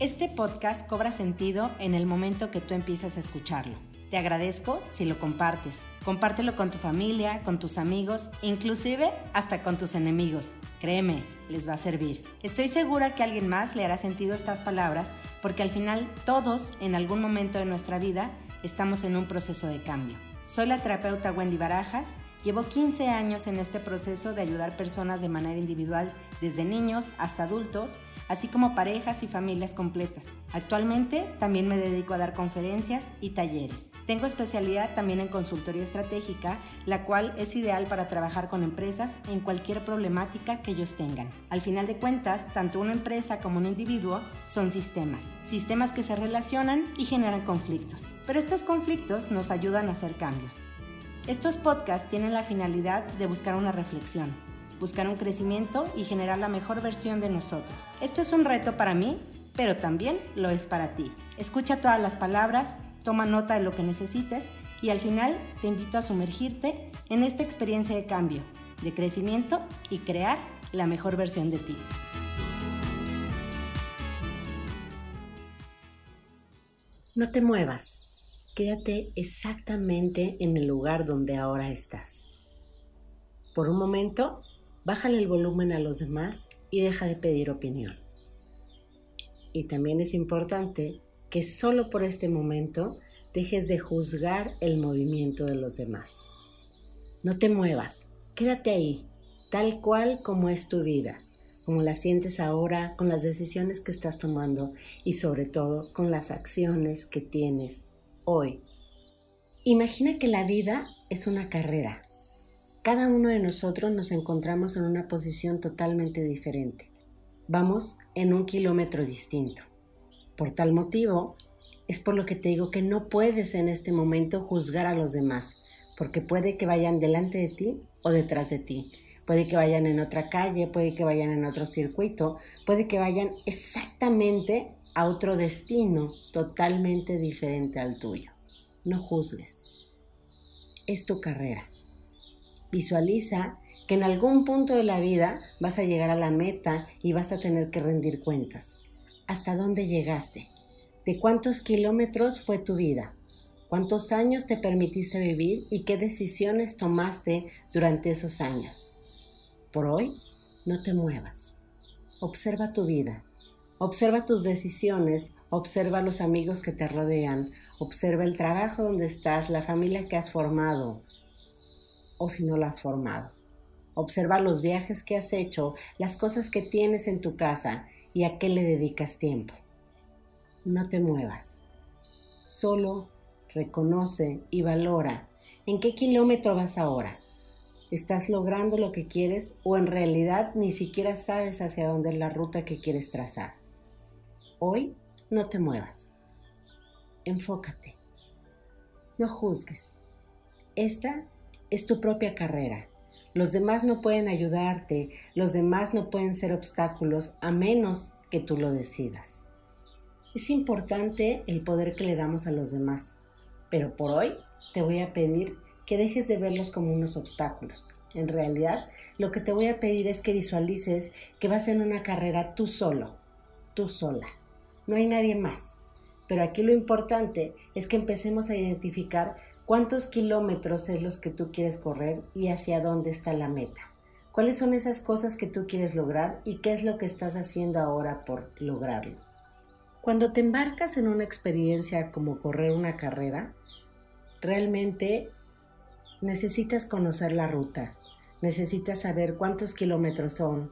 Este podcast cobra sentido en el momento que tú empiezas a escucharlo. Te agradezco si lo compartes. Compártelo con tu familia, con tus amigos, inclusive hasta con tus enemigos. Créeme, les va a servir. Estoy segura que alguien más le hará sentido estas palabras porque al final todos en algún momento de nuestra vida estamos en un proceso de cambio. Soy la terapeuta Wendy Barajas. Llevo 15 años en este proceso de ayudar personas de manera individual, desde niños hasta adultos, así como parejas y familias completas. Actualmente también me dedico a dar conferencias y talleres. Tengo especialidad también en consultoría estratégica, la cual es ideal para trabajar con empresas en cualquier problemática que ellos tengan. Al final de cuentas, tanto una empresa como un individuo son sistemas, sistemas que se relacionan y generan conflictos. Pero estos conflictos nos ayudan a hacer cambios. Estos podcasts tienen la finalidad de buscar una reflexión, buscar un crecimiento y generar la mejor versión de nosotros. Esto es un reto para mí, pero también lo es para ti. Escucha todas las palabras, toma nota de lo que necesites y al final te invito a sumergirte en esta experiencia de cambio, de crecimiento y crear la mejor versión de ti. No te muevas. Quédate exactamente en el lugar donde ahora estás. Por un momento, bájale el volumen a los demás y deja de pedir opinión. Y también es importante que solo por este momento dejes de juzgar el movimiento de los demás. No te muevas, quédate ahí, tal cual como es tu vida, como la sientes ahora, con las decisiones que estás tomando y sobre todo con las acciones que tienes hoy. Imagina que la vida es una carrera. Cada uno de nosotros nos encontramos en una posición totalmente diferente. Vamos en un kilómetro distinto. Por tal motivo, es por lo que te digo que no puedes en este momento juzgar a los demás, porque puede que vayan delante de ti o detrás de ti. Puede que vayan en otra calle, puede que vayan en otro circuito, puede que vayan exactamente a otro destino totalmente diferente al tuyo. No juzgues. Es tu carrera. Visualiza que en algún punto de la vida vas a llegar a la meta y vas a tener que rendir cuentas. ¿Hasta dónde llegaste? ¿De cuántos kilómetros fue tu vida? ¿Cuántos años te permitiste vivir y qué decisiones tomaste durante esos años? Por hoy, no te muevas. Observa tu vida Observa tus decisiones, observa los amigos que te rodean, observa el trabajo donde estás, la familia que has formado o si no la has formado. Observa los viajes que has hecho, las cosas que tienes en tu casa y a qué le dedicas tiempo. No te muevas. Solo reconoce y valora en qué kilómetro vas ahora. ¿Estás logrando lo que quieres o en realidad ni siquiera sabes hacia dónde es la ruta que quieres trazar? Hoy no te muevas. Enfócate. No juzgues. Esta es tu propia carrera. Los demás no pueden ayudarte, los demás no pueden ser obstáculos a menos que tú lo decidas. Es importante el poder que le damos a los demás, pero por hoy te voy a pedir que dejes de verlos como unos obstáculos. En realidad, lo que te voy a pedir es que visualices que vas en una carrera tú solo, tú sola no hay nadie más. Pero aquí lo importante es que empecemos a identificar cuántos kilómetros es los que tú quieres correr y hacia dónde está la meta. ¿Cuáles son esas cosas que tú quieres lograr y qué es lo que estás haciendo ahora por lograrlo? Cuando te embarcas en una experiencia como correr una carrera, realmente necesitas conocer la ruta, necesitas saber cuántos kilómetros son,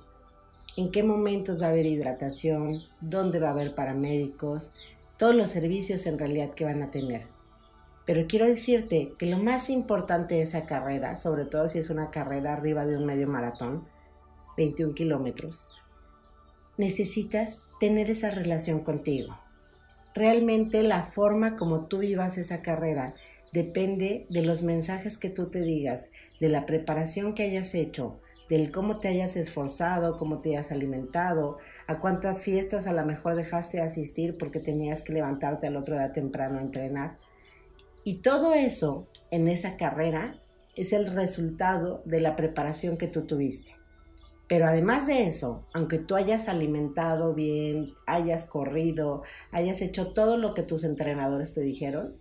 en qué momentos va a haber hidratación, dónde va a haber paramédicos, todos los servicios en realidad que van a tener. Pero quiero decirte que lo más importante de esa carrera, sobre todo si es una carrera arriba de un medio maratón, 21 kilómetros, necesitas tener esa relación contigo. Realmente la forma como tú vivas esa carrera depende de los mensajes que tú te digas, de la preparación que hayas hecho, del cómo te hayas esforzado, cómo te hayas alimentado, a cuántas fiestas a lo mejor dejaste de asistir porque tenías que levantarte al otro día temprano a entrenar. Y todo eso en esa carrera es el resultado de la preparación que tú tuviste. Pero además de eso, aunque tú hayas alimentado bien, hayas corrido, hayas hecho todo lo que tus entrenadores te dijeron,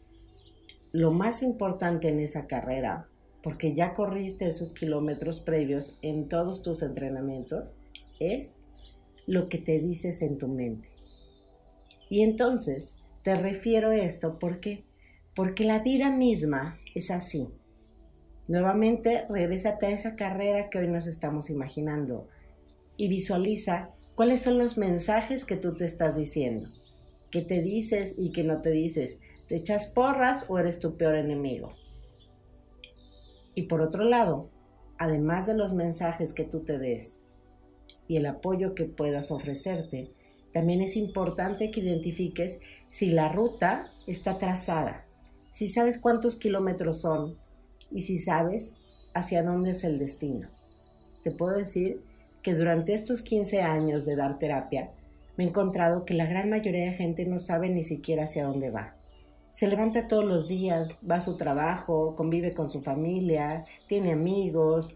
lo más importante en esa carrera, porque ya corriste esos kilómetros previos en todos tus entrenamientos, es lo que te dices en tu mente. Y entonces te refiero a esto porque porque la vida misma es así. Nuevamente, regrésate a esa carrera que hoy nos estamos imaginando y visualiza cuáles son los mensajes que tú te estás diciendo, que te dices y que no te dices, te echas porras o eres tu peor enemigo. Y por otro lado, además de los mensajes que tú te des y el apoyo que puedas ofrecerte, también es importante que identifiques si la ruta está trazada, si sabes cuántos kilómetros son, y si sabes hacia dónde es el destino. Te puedo decir que durante estos 15 años de dar terapia, me he encontrado que la gran mayoría de gente no sabe ni siquiera hacia dónde va. Se levanta todos los días, va a su trabajo, convive con su familia, tiene amigos,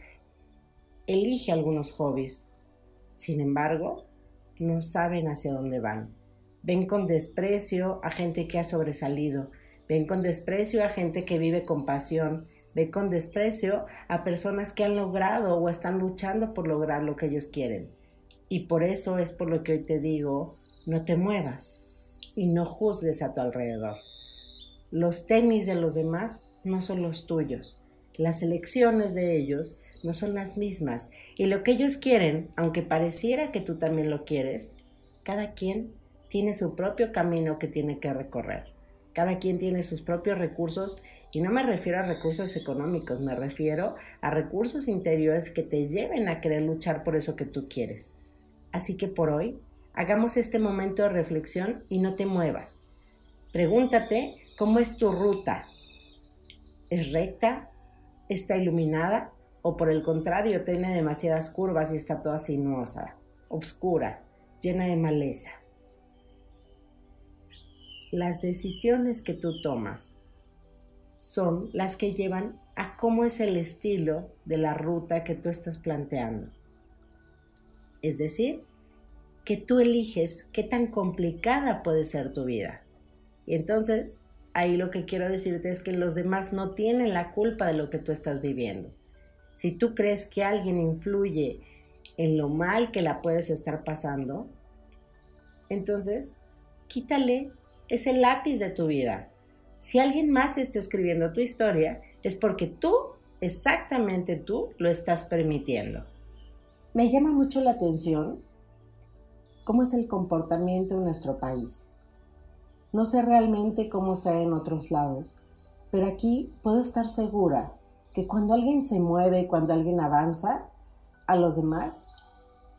elige algunos hobbies. Sin embargo, no saben hacia dónde van. Ven con desprecio a gente que ha sobresalido, ven con desprecio a gente que vive con pasión, Ve con desprecio a personas que han logrado o están luchando por lograr lo que ellos quieren. Y por eso es por lo que hoy te digo, no te muevas y no juzgues a tu alrededor. Los tenis de los demás no son los tuyos. Las elecciones de ellos no son las mismas. Y lo que ellos quieren, aunque pareciera que tú también lo quieres, cada quien tiene su propio camino que tiene que recorrer. Cada quien tiene sus propios recursos y no me refiero a recursos económicos, me refiero a recursos interiores que te lleven a querer luchar por eso que tú quieres. Así que por hoy, hagamos este momento de reflexión y no te muevas. Pregúntate cómo es tu ruta. ¿Es recta? ¿Está iluminada? ¿O por el contrario tiene demasiadas curvas y está toda sinuosa, oscura, llena de maleza? Las decisiones que tú tomas son las que llevan a cómo es el estilo de la ruta que tú estás planteando. Es decir, que tú eliges qué tan complicada puede ser tu vida. Y entonces, ahí lo que quiero decirte es que los demás no tienen la culpa de lo que tú estás viviendo. Si tú crees que alguien influye en lo mal que la puedes estar pasando, entonces quítale ese lápiz de tu vida si alguien más está escribiendo tu historia, es porque tú, exactamente tú, lo estás permitiendo. Me llama mucho la atención cómo es el comportamiento en nuestro país. No sé realmente cómo sea en otros lados, pero aquí puedo estar segura que cuando alguien se mueve, cuando alguien avanza, a los demás,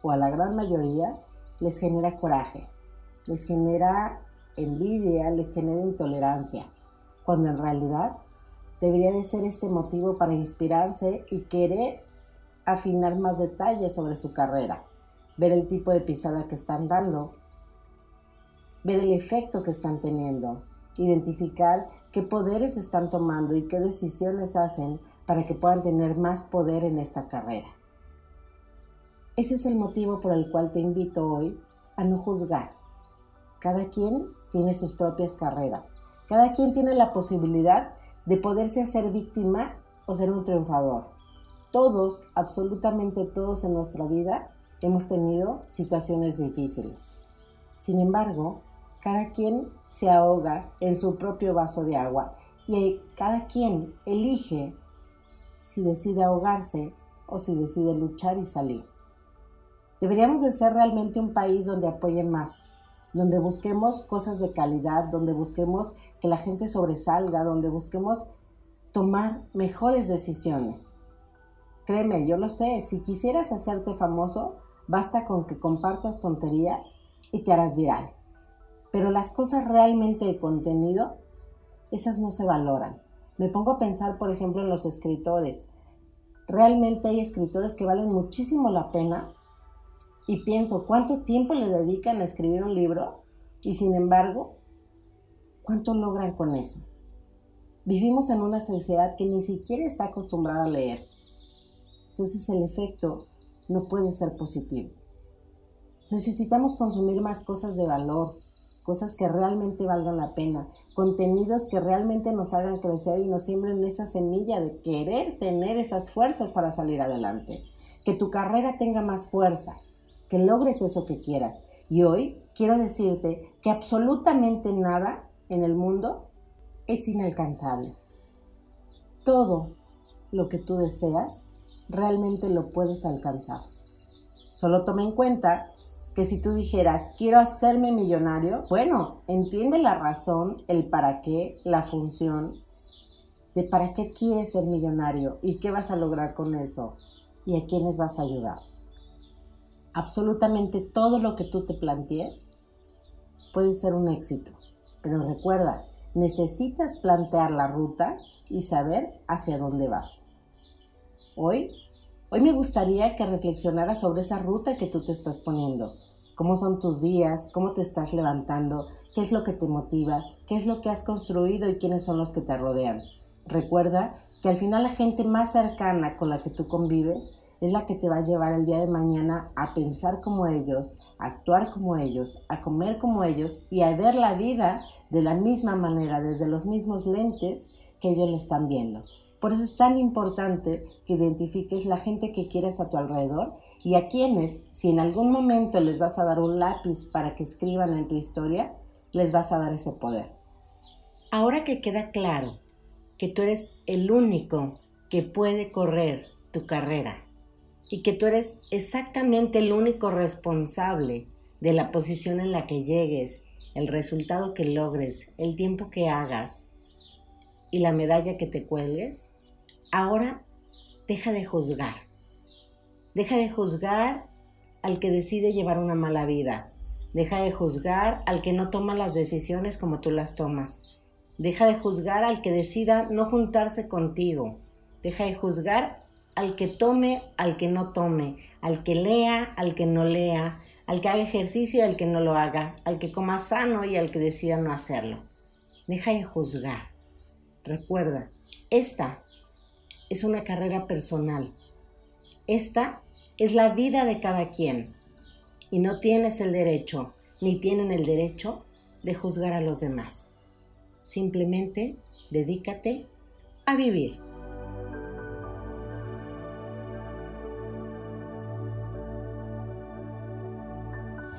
o a la gran mayoría, les genera coraje, les genera envidia, les genera intolerancia cuando en realidad debería de ser este motivo para inspirarse y querer afinar más detalles sobre su carrera, ver el tipo de pisada que están dando, ver el efecto que están teniendo, identificar qué poderes están tomando y qué decisiones hacen para que puedan tener más poder en esta carrera. Ese es el motivo por el cual te invito hoy a no juzgar. Cada quien tiene sus propias carreras cada quien tiene la posibilidad de poderse hacer víctima o ser un triunfador. Todos, absolutamente todos en nuestra vida, hemos tenido situaciones difíciles. Sin embargo, cada quien se ahoga en su propio vaso de agua y cada quien elige si decide ahogarse o si decide luchar y salir. Deberíamos de ser realmente un país donde apoye más, donde busquemos cosas de calidad, donde busquemos que la gente sobresalga, donde busquemos tomar mejores decisiones. Créeme, yo lo sé, si quisieras hacerte famoso, basta con que compartas tonterías y te harás viral. Pero las cosas realmente de contenido, esas no se valoran. Me pongo a pensar, por ejemplo, en los escritores. Realmente hay escritores que valen muchísimo la pena y pienso, ¿cuánto tiempo le dedican a escribir un libro? Y sin embargo, ¿cuánto logran con eso? Vivimos en una sociedad que ni siquiera está acostumbrada a leer. Entonces el efecto no puede ser positivo. Necesitamos consumir más cosas de valor, cosas que realmente valgan la pena, contenidos que realmente nos hagan crecer y nos siembren esa semilla de querer tener esas fuerzas para salir adelante. Que tu carrera tenga más fuerza, que logres eso que quieras. Y hoy quiero decirte que absolutamente nada en el mundo es inalcanzable. Todo lo que tú deseas realmente lo puedes alcanzar. Solo toma en cuenta que si tú dijeras, quiero hacerme millonario, bueno, entiende la razón, el para qué, la función de para qué quieres ser millonario y qué vas a lograr con eso y a quiénes vas a ayudar. Absolutamente todo lo que tú te plantees puede ser un éxito, pero recuerda, necesitas plantear la ruta y saber hacia dónde vas. Hoy, hoy me gustaría que reflexionaras sobre esa ruta que tú te estás poniendo cómo son tus días, cómo te estás levantando, qué es lo que te motiva, qué es lo que has construido y quiénes son los que te rodean. Recuerda que al final la gente más cercana con la que tú convives es la que te va a llevar el día de mañana a pensar como ellos, a actuar como ellos, a comer como ellos y a ver la vida de la misma manera, desde los mismos lentes que ellos le están viendo. Por eso es tan importante que identifiques la gente que quieres a tu alrededor y a quienes, si en algún momento les vas a dar un lápiz para que escriban en tu historia, les vas a dar ese poder. Ahora que queda claro que tú eres el único que puede correr tu carrera y que tú eres exactamente el único responsable de la posición en la que llegues, el resultado que logres, el tiempo que hagas, y la medalla que te cuelgues, ahora deja de juzgar. Deja de juzgar al que decide llevar una mala vida. Deja de juzgar al que no toma las decisiones como tú las tomas. Deja de juzgar al que decida no juntarse contigo. Deja de juzgar al que tome, al que no tome, al que lea, al que no lea, al que haga ejercicio y al que no lo haga, al que coma sano y al que decida no hacerlo. Deja de juzgar. Recuerda, esta es una carrera personal. Esta es la vida de cada quien. Y no tienes el derecho, ni tienen el derecho de juzgar a los demás. Simplemente dedícate a vivir.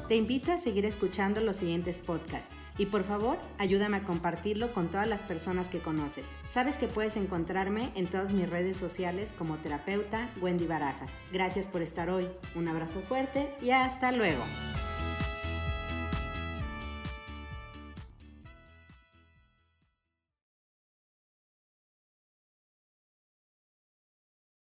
Te invito a seguir escuchando los siguientes podcasts y por favor, ayúdame a compartirlo con todas las personas que conoces. Sabes que puedes encontrarme en todas mis redes sociales como terapeuta Wendy Barajas. Gracias por estar hoy. Un abrazo fuerte y hasta luego.